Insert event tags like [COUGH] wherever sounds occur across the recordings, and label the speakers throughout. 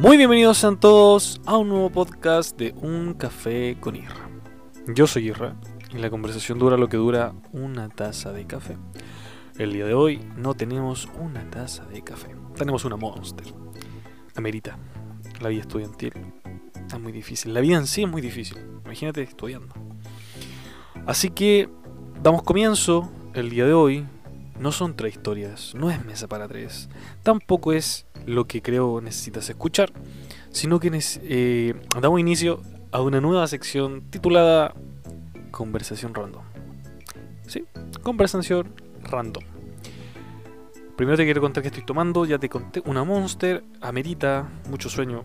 Speaker 1: Muy bienvenidos sean todos a un nuevo podcast de Un Café con Irra. Yo soy Irra y la conversación dura lo que dura una taza de café. El día de hoy no tenemos una taza de café, tenemos una Monster. Amerita, la vida estudiantil es muy difícil, la vida en sí es muy difícil, imagínate estudiando. Así que damos comienzo el día de hoy. No son tres historias, no es mesa para tres, tampoco es lo que creo necesitas escuchar, sino que eh, damos inicio a una nueva sección titulada Conversación Random. ¿Sí? Conversación Random. Primero te quiero contar que estoy tomando, ya te conté, una Monster, amerita, mucho sueño.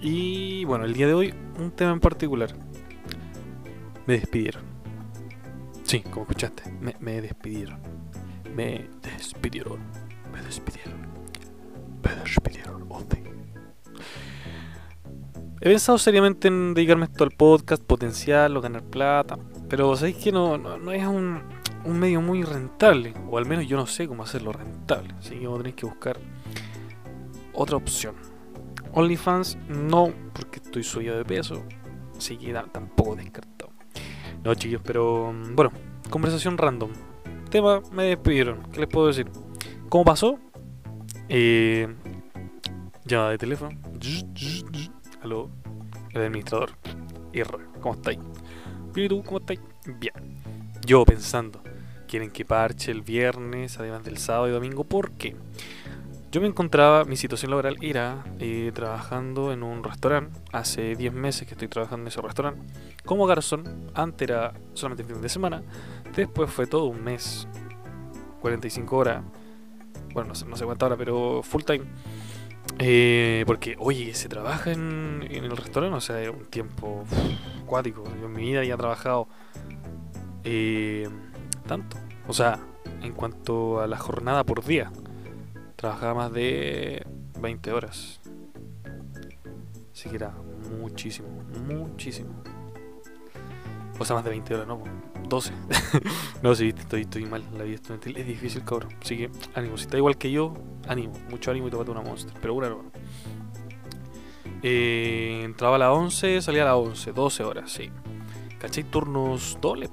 Speaker 1: Y bueno, el día de hoy, un tema en particular. Me despidieron. Sí, como escuchaste, me, me despidieron. Me despidieron. Me despidieron. Me despidieron. Oh. He pensado seriamente en dedicarme esto al podcast, potenciarlo, ganar plata. Pero sabéis que no, no, no es un, un medio muy rentable, o al menos yo no sé cómo hacerlo rentable, así que vos tenéis que buscar otra opción. OnlyFans no, porque estoy subido de peso, así que tampoco descartado. No, chicos, pero mm, bueno, conversación random. Me despidieron, ¿qué les puedo decir? ¿Cómo pasó? Eh, llamada de teléfono. Aló, el administrador. ¿cómo estáis? ¿y tú? ¿Cómo estáis? Bien. Yo pensando, quieren que parche el viernes, además del sábado y domingo. ¿Por qué? Yo me encontraba, mi situación laboral era eh, trabajando en un restaurante. Hace 10 meses que estoy trabajando en ese restaurante. Como garzón, antes era solamente fin de semana. Después fue todo un mes, 45 horas. Bueno, no sé, no sé cuánta pero full time. Eh, porque, oye, se trabaja en, el restaurante, o sea, es un tiempo acuático. Yo en mi vida ya he trabajado eh, tanto. O sea, en cuanto a la jornada por día, trabajaba más de 20 horas. Así que era muchísimo, muchísimo. O sea, más de 20 horas, no, 12. [LAUGHS] no, sí, estoy, estoy mal. La vida estudiantil es difícil, cabrón. Así que, ánimo. Si está igual que yo, ánimo. Mucho ánimo y tómate una monster. Pero una no. Eh, entraba a las 11, salía a las 11. 12 horas, sí. ¿Cachai? Turnos dobles.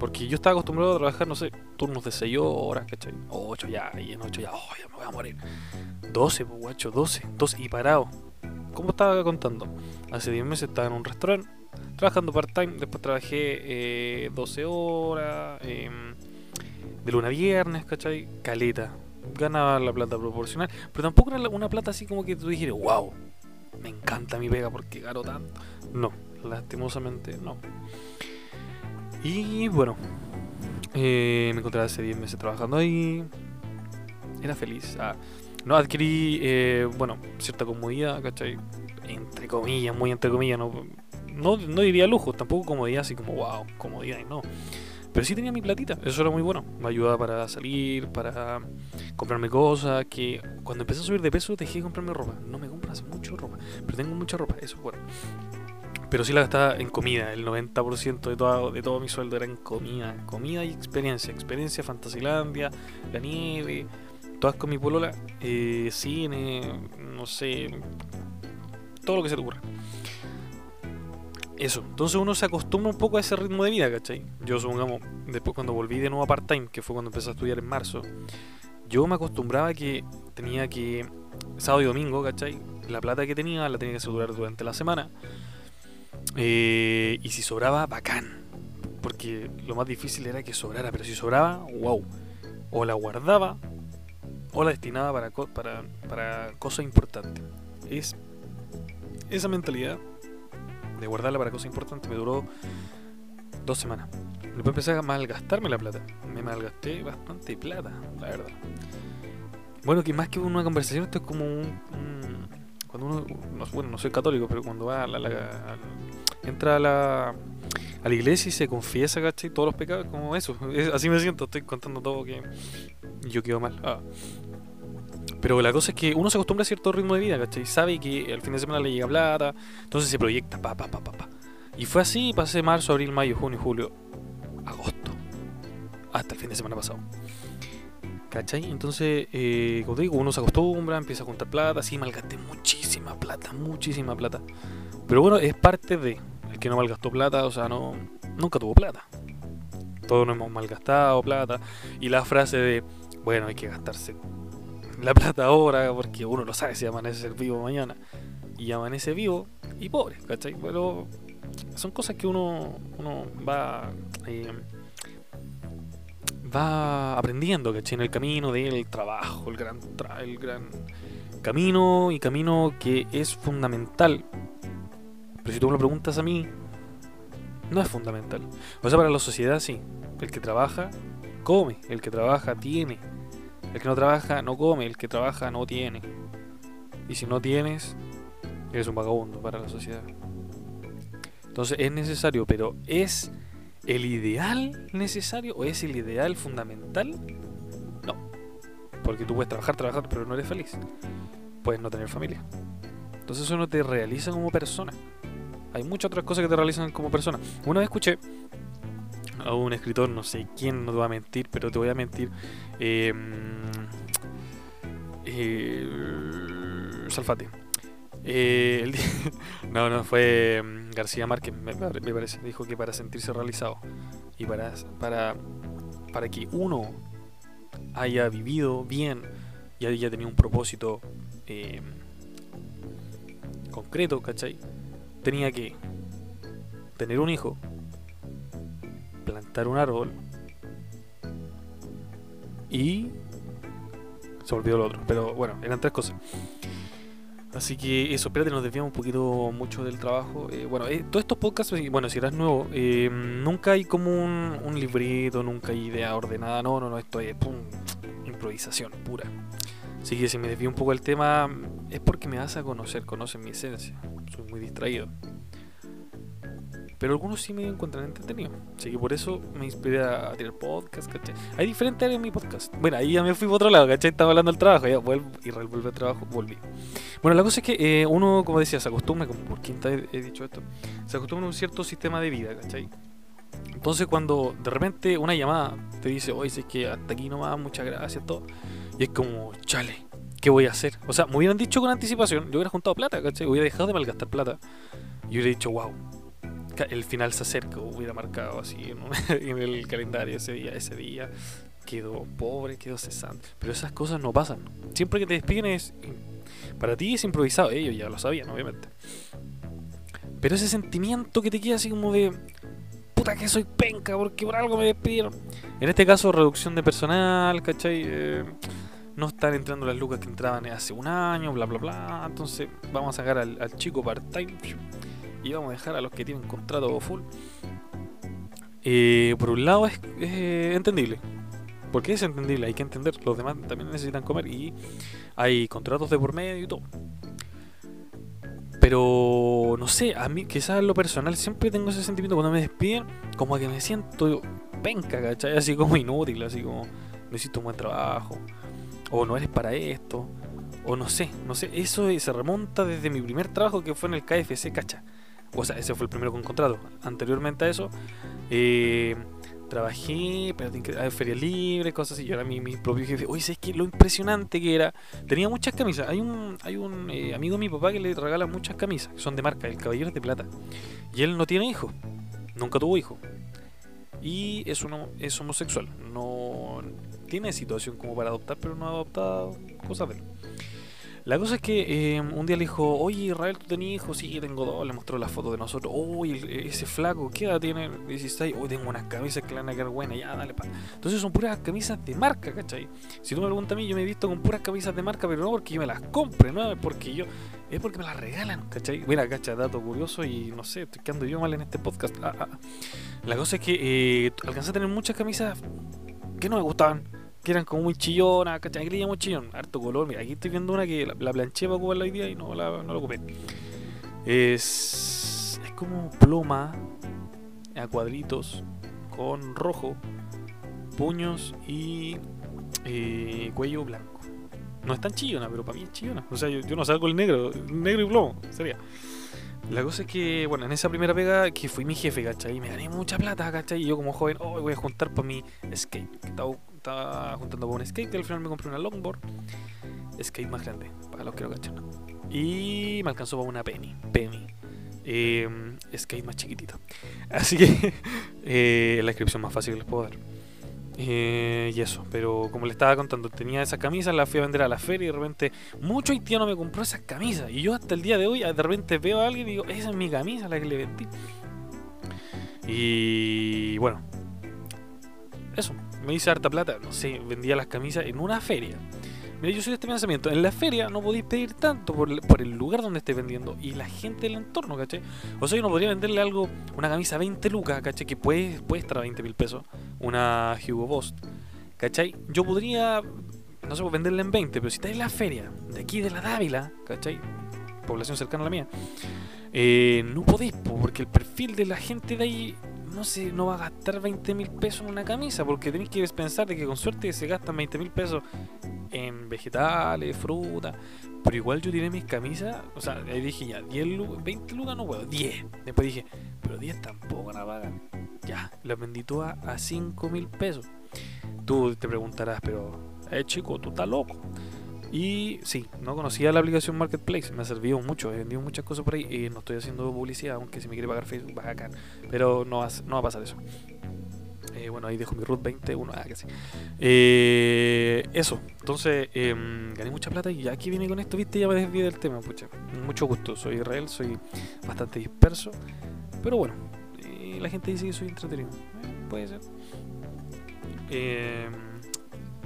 Speaker 1: Porque yo estaba acostumbrado a trabajar, no sé, turnos de 6 horas, ¿cachai? 8 ya, y en 8 ya, oh, ya me voy a morir. 12, pues guacho, 12, 12 y parado. ¿Cómo estaba contando? Hace 10 meses estaba en un restaurante, trabajando part-time, después trabajé eh, 12 horas, eh, de luna a viernes, ¿cachai? Caleta. Ganaba la plata proporcional, pero tampoco era una plata así como que tú dijeras, wow, me encanta mi pega porque gano tanto. No, lastimosamente no. Y bueno, eh, me encontré hace 10 meses trabajando ahí. Era feliz. Ah, no adquirí, eh, bueno, cierta comodidad, ¿cachai? Entre comillas, muy entre comillas. No, no, no diría lujo, tampoco comodidad así como, wow, comodidad y no. Pero sí tenía mi platita, eso era muy bueno. Me ayudaba para salir, para comprarme cosas. Que cuando empecé a subir de peso dejé de comprarme ropa. No me compras mucho ropa, pero tengo mucha ropa, eso es bueno pero sí la gastaba en comida. El 90% de todo, de todo mi sueldo era en comida. Comida y experiencia. Experiencia, Fantasilandia, la nieve, todas con mi polola, eh, cine, no sé, todo lo que se te ocurra. Eso, entonces uno se acostumbra un poco a ese ritmo de vida, ¿cachai? Yo supongamos, después cuando volví de nuevo a part-time, que fue cuando empecé a estudiar en marzo, yo me acostumbraba a que tenía que, sábado y domingo, ¿cachai? La plata que tenía la tenía que asegurar durante la semana eh, y si sobraba, bacán. Porque lo más difícil era que sobrara, pero si sobraba, wow. O la guardaba o la destinaba para, para, para cosas importantes. Es esa mentalidad de guardarla para cosas importantes me duró dos semanas. Después empecé a malgastarme la plata. Me malgasté bastante plata, la verdad. Bueno, que más que una conversación, esto es como un cuando uno, bueno, no soy católico, pero cuando va a la, entra a la, a la iglesia y se confiesa, ¿cachai? Todos los pecados, como eso. [LAUGHS] así me siento, estoy contando todo que yo quedo mal. Ah. Pero la cosa es que uno se acostumbra a cierto ritmo de vida, ¿cachai? Sabe que al fin de semana le llega plata, entonces se proyecta, pa, pa, pa, pa, pa. Y fue así, pasé marzo, abril, mayo, junio, julio, agosto, hasta el fin de semana pasado. ¿Cachai? Entonces, eh, como te digo, uno se acostumbra, empieza a juntar plata, sí, malgasté muchísima plata, muchísima plata. Pero bueno, es parte de. El que no malgastó plata, o sea, no nunca tuvo plata. Todos nos hemos malgastado plata. Y la frase de, bueno, hay que gastarse la plata ahora, porque uno no sabe si amanece vivo mañana. Y amanece vivo y pobre, ¿cachai? Pero son cosas que uno, uno va... Eh, va aprendiendo, ¿cachai? En el camino del trabajo, el gran, el gran camino y camino que es fundamental. Pero si tú me lo preguntas a mí, no es fundamental. O sea, para la sociedad sí. El que trabaja, come. El que trabaja, tiene. El que no trabaja, no come. El que trabaja, no tiene. Y si no tienes, eres un vagabundo para la sociedad. Entonces es necesario, pero ¿es el ideal necesario o es el ideal fundamental? No. Porque tú puedes trabajar, trabajar, pero no eres feliz. Puedes no tener familia. Entonces eso no te realiza como persona. Hay muchas otras cosas que te realizan como persona. Una vez escuché a un escritor, no sé quién no te va a mentir, pero te voy a mentir. Eh, eh. Eh, [LAUGHS] no, no, fue mm, García Márquez, me, parece. Dijo que para sentirse realizado y para, para, para que uno haya vivido bien y haya tenido un propósito eh, concreto, ¿cachai? Tenía que tener un hijo, plantar un árbol y se olvidó lo otro. Pero bueno, eran tres cosas. Así que eso, espérate, nos desviamos un poquito mucho del trabajo. Eh, bueno, eh, todos estos podcasts, bueno, si eras nuevo, eh, nunca hay como un, un, librito, nunca hay idea ordenada. No, no, no, esto es pum, improvisación pura. Así que si me desvío un poco el tema, es porque me vas a conocer, conocen mi esencia. Soy muy distraído. Pero algunos sí me encuentran entretenido. Así que por eso me inspiré a tirar podcast, ¿cachai? Hay diferentes áreas en mi podcast. Bueno, ahí ya me fui por otro lado, ¿cachai? Estaba hablando del trabajo, ya vuelvo y vuelve al trabajo, volví. Bueno, la cosa es que eh, uno, como decía, se acostumbra, como por quinta he, he dicho esto, se acostumbra a un cierto sistema de vida, ¿cachai? Entonces cuando de repente una llamada te dice, oye, es que hasta aquí nomás, muchas gracias, todo y es como, chale, ¿qué voy a hacer? O sea, me hubieran dicho con anticipación, yo hubiera juntado plata, ¿cachai? Hubiera dejado de malgastar plata. Y hubiera dicho, wow, el final se acerca, hubiera marcado así [LAUGHS] en, el calendario ese día, ese día. Quedó pobre, quedó cesante. Pero esas cosas no pasan. Siempre que te despiden es. Para ti es improvisado, ellos ya lo sabían, obviamente. Pero ese sentimiento que te queda así como de. Puta que soy penca, porque por algo me despidieron. En este caso, reducción de personal, ¿cachai? Eh, no están entrando las lucas que entraban hace un año, bla, bla, bla. Entonces vamos a sacar al, chico part-time y vamos a dejar a los que tienen contrato full. Eh, por un lado es, entendible. Porque es entendible, hay que entender. Los demás también necesitan comer y hay contratos de por medio y todo. Pero no sé, a mí quizás en lo personal siempre tengo ese sentimiento cuando me despiden, como que me siento penca, ¿cachai? Así como inútil, así como no hiciste un buen trabajo o no eres para esto, o no sé, no sé, eso se remonta desde mi primer trabajo que fue en el KFC, cacha. O sea, ese fue el primero con contrato. Anteriormente a eso, eh, trabajé, pero en feria libre, cosas así. Yo era mi, mi propio jefe. Oye, ¿sabes qué? Lo impresionante que era. Tenía muchas camisas. Hay un, hay un eh, amigo de mi papá que le regala muchas camisas, que son de marca, el Caballero de Plata. Y él no tiene hijos. Nunca tuvo hijos. Y es, uno, es homosexual. No, tiene situación como para adoptar, pero no ha adoptado cosas de él. La cosa es que eh, un día le dijo, oye Israel, ¿tú tenías hijos? Sí, tengo dos, le mostró la foto de nosotros. Oye, ese flaco, ¿qué edad tiene? 16. Uy, tengo unas camisas que le van a quedar buenas, ya, dale pa. Entonces son puras camisas de marca, ¿cachai? Si tú me preguntas a mí, yo me he visto con puras camisas de marca, pero no porque yo me las compre, no es porque yo, es porque me las regalan, ¿cachai? Mira, cacha, dato curioso y no sé, estoy quedando yo mal en este podcast. Ah, ah. La cosa es que eh, alcancé a tener muchas camisas que no me gustaban que eran como muy chillonas, ¿cachai? Que le muy chillón, harto color. Mira, aquí estoy viendo una que la, planché para ocuparla hoy día y no la, no la ocupé. Es, es como pluma a cuadritos con rojo, puños y eh, cuello blanco. No es tan chillona, pero para mí es chillona. O sea, yo, yo no salgo el negro, negro y plomo, sería. La cosa es que, bueno, en esa primera pega que fui mi jefe, ¿cachai? Y me gané mucha plata, ¿cachai? Y yo como joven, oh, voy a juntar para mi skate. Estaba juntando para un skate y al final me compré una longboard. Skate más grande, para los que no cachan. Y me alcanzó para una penny. Penny. Eh, skate más chiquitito. [LAUGHS] Así que eh, la inscripción más fácil que les puedo dar. Eh, y eso, pero como le estaba contando, tenía esas camisas, las fui a vender a la feria y de repente mucho haitiano me compró esas camisas. Y yo hasta el día de hoy, de repente veo a alguien y digo, esa es mi camisa, la que le vendí. Y bueno, eso, me hice harta plata, no sé, vendía las camisas en una feria. Mira, yo soy de este pensamiento. En la feria no podéis pedir tanto por el, lugar donde estés vendiendo y la gente del entorno, ¿cachai? O sea, yo no podría venderle algo, una camisa 20 lucas, ¿cachai? Que puede, puede estar a 20 mil pesos. Una Hugo Boss, ¿cachai? Yo podría, no sé, pues, venderla en 20, pero si está en la feria de aquí de la Dávila, ¿cachai? Población cercana a la mía, eh, no podéis, porque el perfil de la gente de ahí no sé, no va a gastar 20 mil pesos en una camisa, porque tenéis que pensar de que con suerte se gastan 20 mil pesos en vegetales, fruta. Pero igual yo tiré mis camisas, o sea, ahí dije ya, 10 20 lucas no puedo, 10. Después dije, pero 10 tampoco la pagan. Ya, las vendí todas a 5 mil pesos. Tú te preguntarás, pero, eh chico, tú estás loco. Y sí, no conocía la aplicación Marketplace, me ha servido mucho, he vendido muchas cosas por ahí y no estoy haciendo publicidad, aunque si me quiere pagar Facebook, acá. Pero no va, no va a pasar eso. Eh, bueno, ahí dejo mi root 20, uno, ah, que sí. Eh, eso, entonces em, gané mucha plata y ya aquí viene con esto, viste, ya me desvié del tema, pucha. Mucho gusto, soy Israel, soy bastante disperso, pero bueno, eh, la gente dice que soy entretenido, puede ser.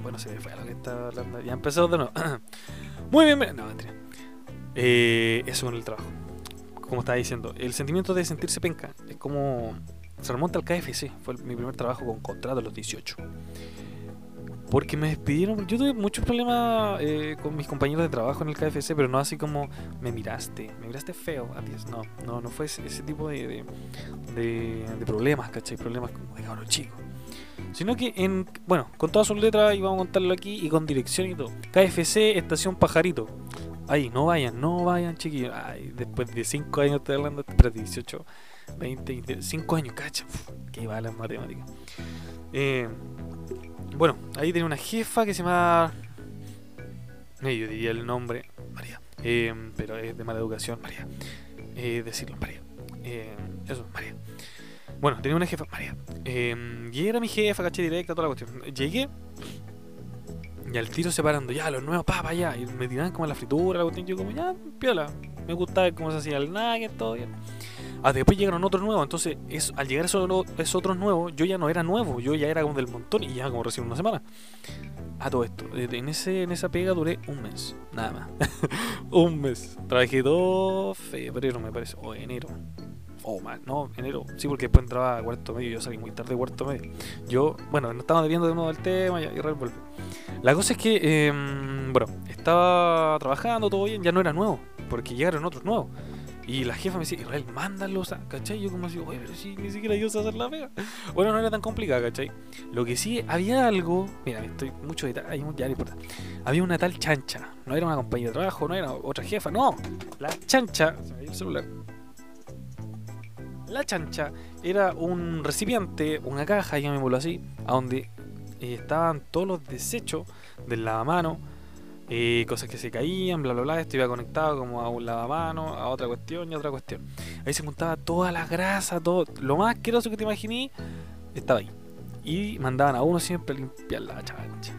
Speaker 1: Bueno, se me fue lo que estaba hablando, ya empezó de nuevo. [CLEARS THROAT] Muy bien, no, mentira. eso con el trabajo. Como estaba diciendo, el sentimiento de sentirse penca es como se remonta al KFC, fue mi primer trabajo con contrato a los 18. Porque me despidieron, yo tuve muchos problemas eh, con mis compañeros de trabajo en el KFC, pero no así como me miraste, me miraste feo, adiós, no, no, no fue ese, tipo de, de, de, problemas, ¿cachai? Problemas como de cabrón chico. Sino que en, bueno, con todas sus letras íbamos a contarlo aquí y con dirección y todo. KFC, estación Pajarito. Ahí, no vayan, no vayan, chiquillos. Ay, después de 5 años estoy hablando, pero 18 20, 5 años, cacha. que iba a las matemáticas. Eh, bueno, ahí tenía una jefa que se llama. Medio diría el nombre, María. Eh, pero es de mala educación, María. Eh, decirlo, María. eso, María. Bueno, tenía una jefa, María. y era mi jefa, caché directa, toda la cuestión. Llegué. Y al tiro separando, ya, los nuevos, pa, ya. Y me tiraban como la fritura, la cuestión. Yo, como, ya, piola. Me gustaba cómo se hacía el nugget, todo bien. Ah, después llegaron otros nuevos. Entonces, al llegar esos, esos otros nuevos, yo ya no era nuevo, yo ya era como del montón y ya como recién una semana. A todo esto. Eh, en, ese, en esa pega duré un mes, nada más. [LAUGHS] un mes. Trabajé todo febrero, me parece, o enero. O más, no, enero. Sí, porque después entraba a cuarto medio. Yo salí muy tarde de cuarto medio. Yo, bueno, no estaba viendo de nuevo el tema y, y vuelve. La cosa es que, eh, bueno, estaba trabajando todo bien, ya no era nuevo, porque llegaron otros nuevos. Y la jefa me decía, Israel, mándalos, ¿cachai? Yo como así, oye, pero si ni siquiera yo sé hacer la pega. Bueno, no era tan complicada, ¿cachai? Lo que sí, había algo, mira, estoy mucho detalle, ya no importa. Había una tal chancha, no era una compañía de trabajo, no era otra jefa, no. La chancha, se me dio el celular. La chancha era un recipiente, una caja, llamémoslo así, a donde eh, estaban todos los desechos del lavamano eh, cosas que se caían, bla bla bla, esto iba conectado como a un lavamano, a otra cuestión y a otra cuestión. Ahí se juntaba toda la grasa, todo, lo más asqueroso que te imaginé, estaba ahí. Y mandaban a uno siempre a limpiar la chancha.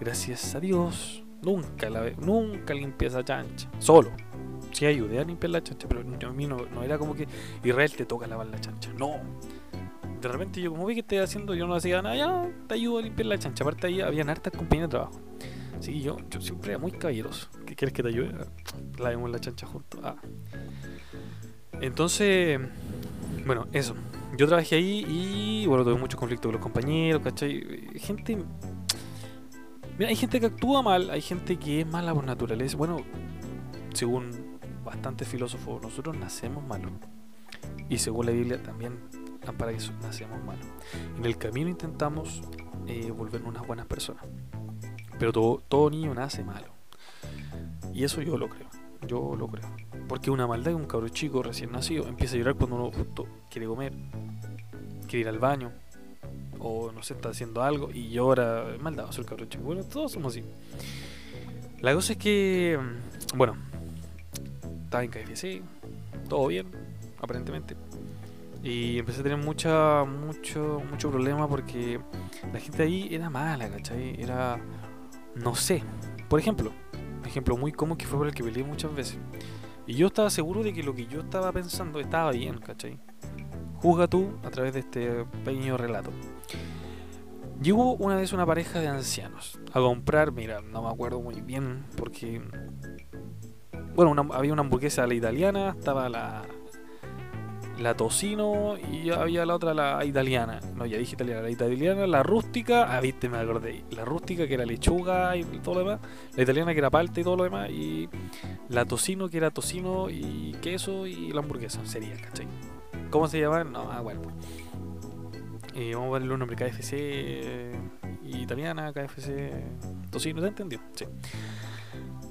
Speaker 1: Gracias a Dios, nunca la nunca limpié esa chancha. Solo. Sí ayudé a limpiar la chancha, pero a mí no, era como que Israel te toca lavar la chancha. No. De repente yo como vi que estoy haciendo, yo no hacía nada, ya te ayudo a limpiar la chancha. Aparte ahí habían hartas compañías de trabajo. Sí, yo, yo siempre era muy caballeroso. ¿Qué quieres que te ayude? La vemos la chancha juntos. Ah. Entonces, bueno, eso. Yo trabajé ahí y, bueno, tuve muchos conflictos con los compañeros, ¿cachai? Gente. Mira, hay gente que actúa mal, hay gente que es mala por naturaleza. Bueno, según bastantes filósofos, nosotros nacemos malos. Y según la Biblia también para eso nacemos malos. En el camino intentamos eh, volvernos unas buenas personas. Pero todo, niño nace malo. Y eso yo lo creo. Yo lo creo. Porque una maldad que un cabro chico recién nacido empieza a llorar cuando uno justo quiere comer, quiere ir al baño, o no sé, está haciendo algo y llora. Maldado, el cabrón chico. Bueno, todos somos así. La cosa es que, mm, bueno, estaba en KFC, todo bien, aparentemente. Y empecé a tener mucha, mucho, mucho problema porque la gente ahí era mala, ¿cachai? Era, no sé. Por ejemplo, un ejemplo muy común que fue por el que peleé muchas veces. Y yo estaba seguro de que lo que yo estaba pensando estaba bien, ¿cachai? Juzga tú a través de este pequeño relato. Llegó una vez una pareja de ancianos a comprar, mira, no me acuerdo muy bien porque... Bueno, había una hamburguesa a la italiana, estaba la, la tocino y había la otra, la italiana. No, ya dije italiana, la italiana, la rústica, ah, viste, me acordé. La rústica que era lechuga y todo lo demás, la italiana que era palta y todo lo demás, y la tocino que era tocino y queso y la hamburguesa, sería, ¿cachai? ¿Cómo se llama? No, ah, bueno. Eh, vamos a darle un nombre KFC italiana, KFC tocino, ¿te entendió? Sí.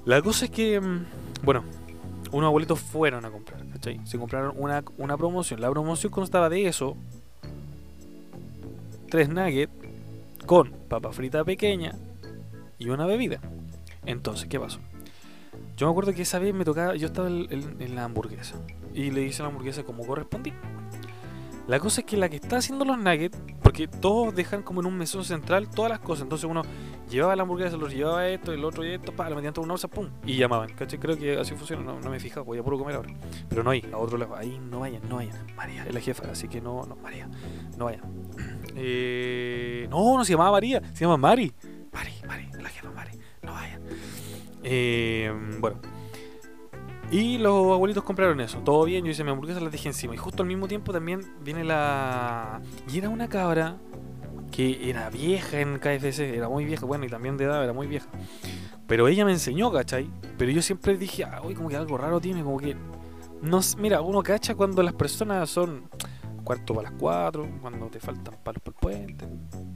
Speaker 1: La cosa es que, mm, bueno, unos abuelitos fueron a comprar, ¿cachai? Se compraron una, una promoción. La promoción constaba de eso, tres nuggets con papa frita pequeña y una bebida. Entonces, ¿qué pasó? Yo me acuerdo que esa vez me tocaba, yo estaba en, la hamburguesa y le hice la hamburguesa como correspondía. La cosa es que la que está haciendo los nuggets, porque todos dejan como en un mesón central todas las cosas. Entonces uno llevaba la hamburguesa, los llevaba esto, el otro y esto, pa, lo metían todo una bolsa, pum, y llamaban. ¿Cachai? Creo que así funciona, no, me he fijado, voy a puro comer ahora. Pero no hay, a otro lado, ahí no vayan, no vayan. María es la jefa, así que no, no, María, no vayan. [CLEARS THROAT] Eh, no, no se llamaba María, se llama Mari. Mari, Mari, la jefa Mari, no vayan. Eh, bueno, y los abuelitos compraron eso, todo bien, yo hice mi hamburguesa, las dejé encima. Y justo al mismo tiempo también viene la... Y era una cabra que era vieja en KFC, era muy vieja, bueno, y también de edad era muy vieja. Pero ella me enseñó, ¿cachai? Pero yo siempre dije, ah, uy, como que algo raro tiene, como que... No, mira, uno cacha cuando las personas son cuarto para las cuatro, cuando te faltan palos por el puente,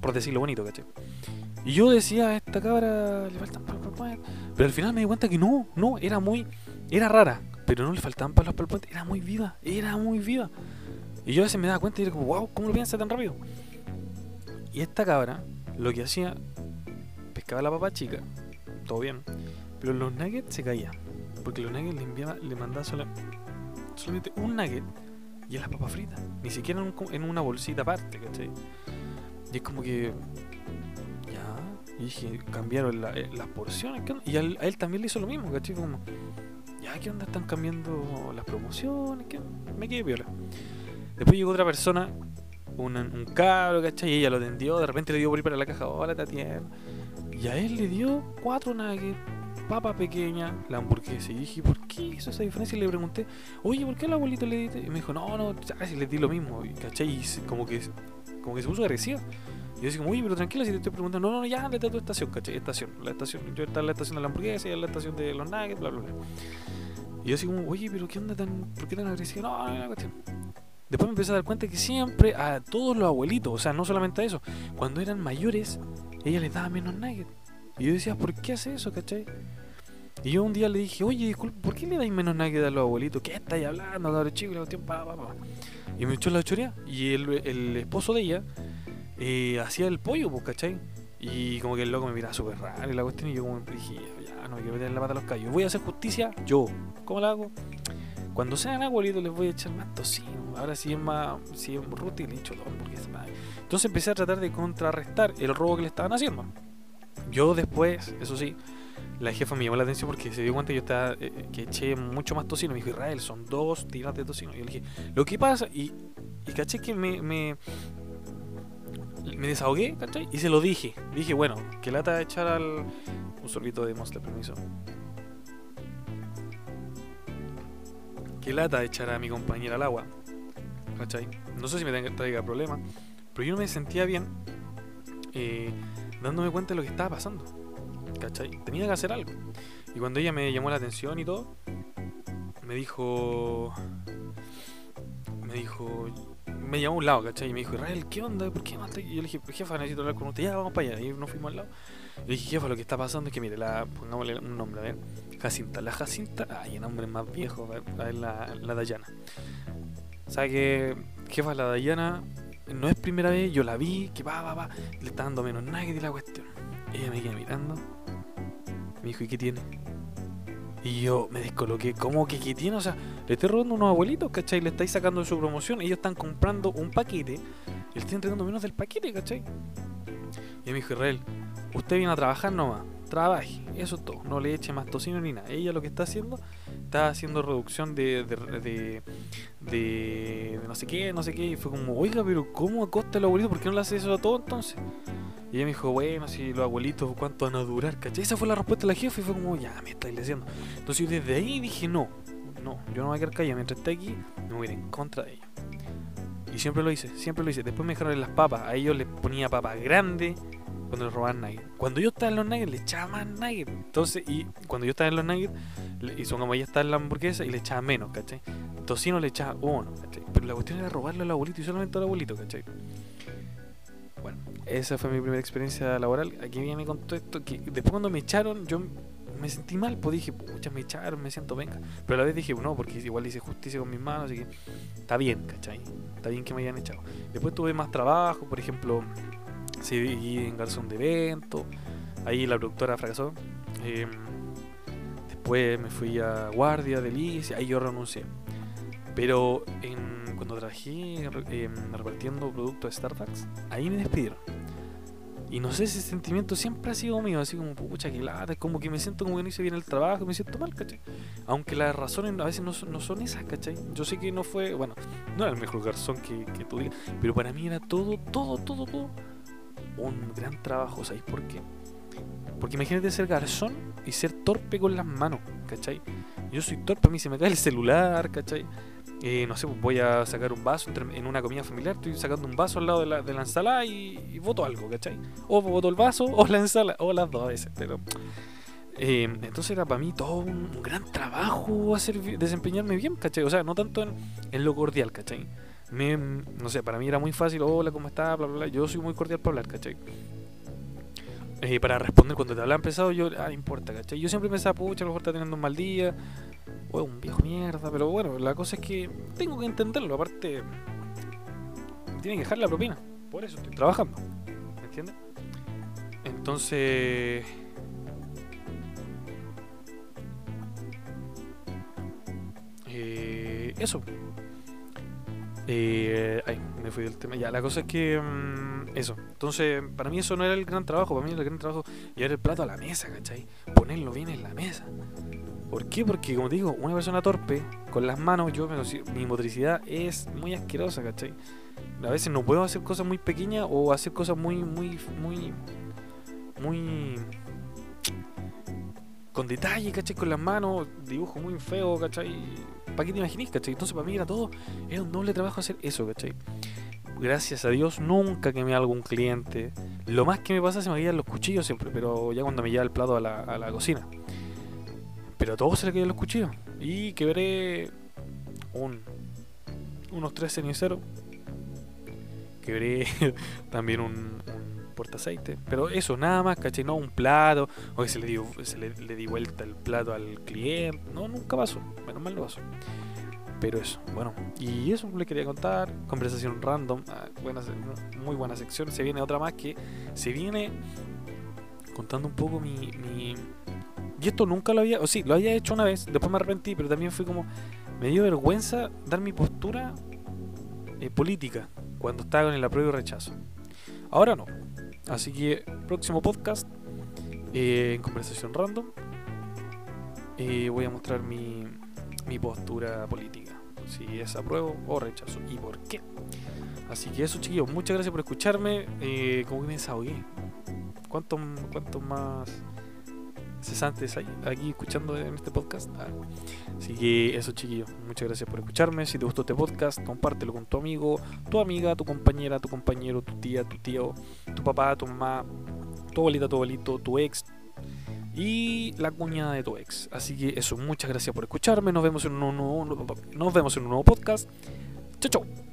Speaker 1: por decirlo bonito, ¿cachai? Y yo decía, a esta cabra le faltan palos por el puente. Pero al final me di cuenta que no, no, era muy era rara, pero no le faltaban palos para el puente. Era muy viva, era muy viva. Y yo a veces me daba cuenta y era como, wow, ¿cómo lo piensa tan rápido? Y esta cabra, lo que hacía, pescaba la papa chica, todo bien, pero los nuggets se caían. Porque los nuggets le, enviaba, le mandaba solamente un nugget y en las papas fritas. Ni siquiera en, una bolsita aparte, ¿cachai? Y es como que. Ya. Y dije, cambiaron eh, las porciones. Y a él, también le hizo lo mismo, ¿cachai? Como, ya, ¿qué onda? Están cambiando las promociones, me quedé viola. Después llegó otra persona, un, un cabro, ¿cachai? Y ella lo atendió, de repente le dio por ir para la caja, hola Tatiana. Y a él le dio cuatro nuggets, papa pequeña, la hamburguesa. Y dije, ¿por qué hizo esa diferencia? Y le pregunté, oye, ¿por qué el abuelito le diste? Y me dijo, no, no, si le di lo mismo, ¿cachai? Y como que, como que se puso agresiva. Yo como, uy, pero tranquila, si te estoy preguntando, no, no, ya, ándate a tu estación, ¿cachai? Estación, la estación, yo estaba en la estación de la hamburguesa y en la estación de los nuggets, bla, bla, bla. Y yo así como, oye, pero ¿qué onda tan, por qué tan agresivo? No, no, no, cuestión. Después me empecé a dar cuenta que siempre a todos los abuelitos, o sea, no solamente a eso, cuando eran mayores, ella les daba menos nuggets. Y yo decía, ¿por qué hace eso, cachai? Y yo un día le dije, oye, disculpe, ¿por qué le dais menos nuggets a los abuelitos? ¿Qué estáis hablando, cabrón chico? Y me echó la chorea. Y el, el esposo de ella eh, hacía el pollo, pues, ¿cachai? Y como que el loco me miraba súper raro y la cuestión y yo como dije, ya, no me quiero meter la pata a los callos. Voy a hacer justicia yo. ¿Cómo la hago? Cuando sean abuelitos les voy a echar más tocino. Ahora sí es más, si es rútil, le echo todo porque es más. Entonces empecé a tratar de contrarrestar el robo que le estaban haciendo. Yo después, eso sí, la jefa me llamó la atención porque se dio cuenta que yo estaba, eh, que eché mucho más tocino. Me dijo, Israel, son dos tiras de tocino. Y yo le dije, lo que pasa, y, y caché que me, me, me desahogué, ¿cachai? Y se lo dije. Dije, bueno, que lata echar al. Un sorbito de Monster, permiso. Que lata echar a mi compañera al agua. ¿cachai? No sé si me traiga problema. Pero yo no me sentía bien eh, dándome cuenta de lo que estaba pasando. ¿cachai? Tenía que hacer algo. Y cuando ella me llamó la atención y todo, me dijo. Me dijo, me llamó a un lado, ¿cachai? Y me dijo, Israel, ¿qué onda? ¿Por qué no yo le dije, jefa, necesito hablar con usted. Ya, vamos para allá. Y nos fuimos al lado. Le dije, jefa, lo que está pasando es que, mire, la, pongámosle un nombre, a ver. Jacinta. La Jacinta, ay, el nombre más viejo, a ver, la, la Dayana. ¿Sabe que, jefa, la Dayana no es primera vez, yo la vi, que va, va, va, le está dando menos nugget y la cuestión. Ella me queda mirando, me dijo, ¿y qué tiene? Y yo me descoloqué, ¿cómo que qué tiene? O sea, le estoy robando unos abuelitos, ¿cachai? Le estáis sacando de su promoción, ellos están comprando un paquete le estoy entregando menos del paquete, ¿cachai? Y me dijo, Israel, usted viene a trabajar nomás, trabaje, eso es todo, no le eche más tocino ni nada. Ella lo que está haciendo, está haciendo reducción de, de, de, de, no sé qué, no sé qué, y fue como, oiga, pero ¿cómo a costa el abuelito? ¿Por qué no le hace eso a todo entonces? Y ella me dijo, bueno, si los abuelitos, ¿cuánto van a durar? ¿Cachai? Esa fue la respuesta de la jefa y fue como, ya, me estáis diciendo. Entonces yo desde ahí dije, no, no, yo no voy a quedar callado. Mientras esté aquí, me voy a ir en contra de ella. Y siempre lo hice, siempre lo hice. Después me dejaron las papas. A ellos les ponía papas grandes cuando les robaban nuggets. Cuando yo estaba en los nuggets, le echaba más nuggets. Entonces, y cuando yo estaba en los nuggets, y son como ya está en la hamburguesa, y le echaba menos, ¿cachai? Tocino le echaba uno, ¿cachai? Pero la cuestión era robarle al abuelito y solamente al abuelito, ¿cachai? Bueno, esa fue mi primera experiencia laboral. Aquí viene con todo esto. Que después cuando me echaron, yo me sentí mal, pues dije, pucha, me echaron, me siento venga. Pero a la vez dije, no, porque igual hice justicia con mis manos, así que está bien, ¿cachai? Está bien que me hayan echado. Después tuve más trabajo, por ejemplo, seguí en garzón de evento, ahí la productora fracasó. Eh, después me fui a guardia, delicia, ahí yo renuncié. Pero en, cuando trabajé eh, repartiendo productos de Starbucks, ahí me despidieron. Y no sé, ese sentimiento siempre ha sido mío, así como, pucha, que lata, como que me siento como que no hice bien el trabajo, me siento mal, ¿cachai? Aunque las razones a veces no, no son esas, ¿cachai? Yo sé que no fue, bueno, no era el mejor garzón que, que tú digas, pero para mí era todo, todo, todo, todo un gran trabajo, ¿sabéis por qué? Porque imagínate ser garzón y ser torpe con las manos, ¿cachai? Yo soy torpe, a mí se me cae el celular, ¿cachai? Eh, no sé, pues voy a sacar un vaso en una comida familiar, estoy sacando un vaso al lado de la, de la ensalada y, y voto algo, ¿cachai? O voto el vaso o la ensalada, o las dos a veces, pero... eh, entonces era para mí todo un, un gran trabajo hacer, desempeñarme bien, ¿cachai? O sea, no tanto en, en lo cordial, ¿cachai? Me, no sé, para mí era muy fácil, hola, ¿cómo estás? Bla, bla, bla. Yo soy muy cordial para hablar, ¿cachai? Eh, para responder cuando te hablaban pesado, yo, ah, no importa, ¿cachai? Yo siempre pensaba, pucha, a lo mejor está teniendo un mal día, o un viejo mierda, pero bueno, la cosa es que tengo que entenderlo, aparte, tiene que dejar la propina, por eso estoy trabajando, ¿me entiendes? Entonces... Eh, eso. Eh, ay, me fui del tema. Ya, la cosa es que. mm, eso. Entonces, para mí eso no era el gran trabajo. Para mí el gran trabajo llevar el plato a la mesa, ¿cachai? Ponerlo bien en la mesa. ¿Por qué? Porque, como te digo, una persona torpe, con las manos, yo mi motricidad es muy asquerosa, ¿cachai? A veces no puedo hacer cosas muy pequeñas o hacer cosas muy, muy, muy. Muy. Con detalle, ¿cachai? Con las manos, dibujo muy feo, ¿cachai? ¿Para qué te imaginas, cachai? Entonces, para mí era todo. Era un doble trabajo hacer eso, ¿cachai? Gracias a Dios, nunca quemé a algún cliente. Lo más que me pasa es que me caían los cuchillos siempre, pero ya cuando me lleva el plato a la, a la cocina. Pero a todos se le caían los cuchillos. Y quebré un, unos tres ceniceros. Quebré [LAUGHS] también un, un portaceite. Pero eso, nada más, ¿cachai? No un plato. O que se le dio, se le, le di vuelta el plato al cliente. No, nunca pasó. Menos mal no pasó. Pero eso, bueno. Y eso le quería contar. Conversación random. ah, buena muy buena sección. Se viene otra más que se viene contando un poco mi, mi... Y esto nunca lo había... O sí, lo había hecho una vez. Después me arrepentí. Pero también fue como... Me dio vergüenza dar mi postura eh, política cuando estaba en el apruebo y rechazo. Ahora no. Así que próximo podcast eh, en conversación random eh, voy a mostrar mi, mi postura política. Si es apruebo o rechazo y por qué. Así que eso chiquillos, muchas gracias por escucharme. Eh, como que me desahogué. ¿Cuántos cuántos más cesantes aquí escuchando en este podcast? Ah, Así que eso chiquillos, muchas gracias por escucharme. Si te gustó este podcast, compártelo con tu amigo, tu amiga, tu compañera, tu compañero, tu tía, tu tío, tu papá, tu mamá, tu abuelita, tu abuelito, tu ex y la cuñada de tu ex. Así que eso, muchas gracias por escucharme. Nos vemos en un nuevo, nos vemos en un nuevo podcast. Chau, chau.